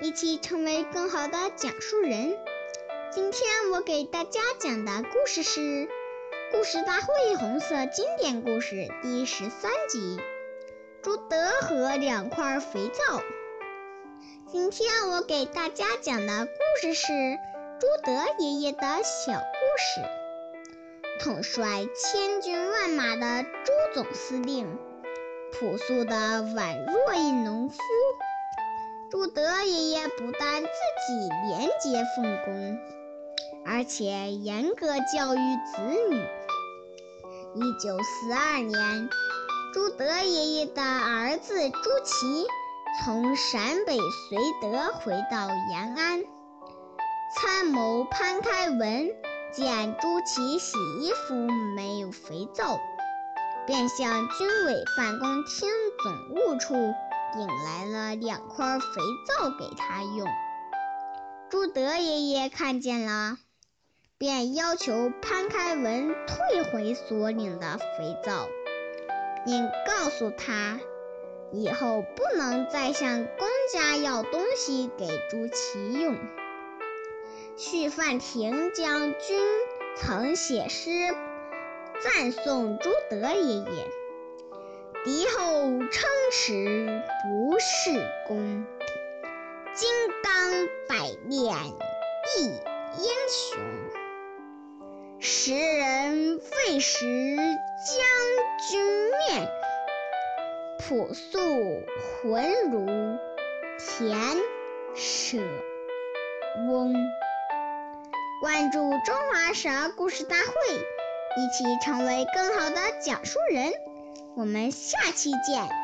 一起成为更好的讲述人。今天我给大家讲的故事是《故事大会红色经典故事》第十三集《朱德和两块肥皂》。今天我给大家讲的故事是朱德爷爷的小故事。统帅千军万马的朱总司令，朴素的宛若一农夫。朱德爷爷不但自己廉洁奉公，而且严格教育子女。一九四二年，朱德爷爷的儿子朱祁从陕北绥德回到延安，参谋潘开文见朱祁洗衣服没有肥皂，便向军委办公厅总务处。领来了两块肥皂给他用。朱德爷爷看见了，便要求潘开文退回所领的肥皂，并告诉他，以后不能再向公家要东西给朱祁用。许范亭将军曾写诗赞颂朱德爷爷。敌后称时不是功，金刚百炼一英雄。时人未识将军面，朴素浑如田舍翁。关注中华少儿故事大会，一起成为更好的讲述人。我们下期见。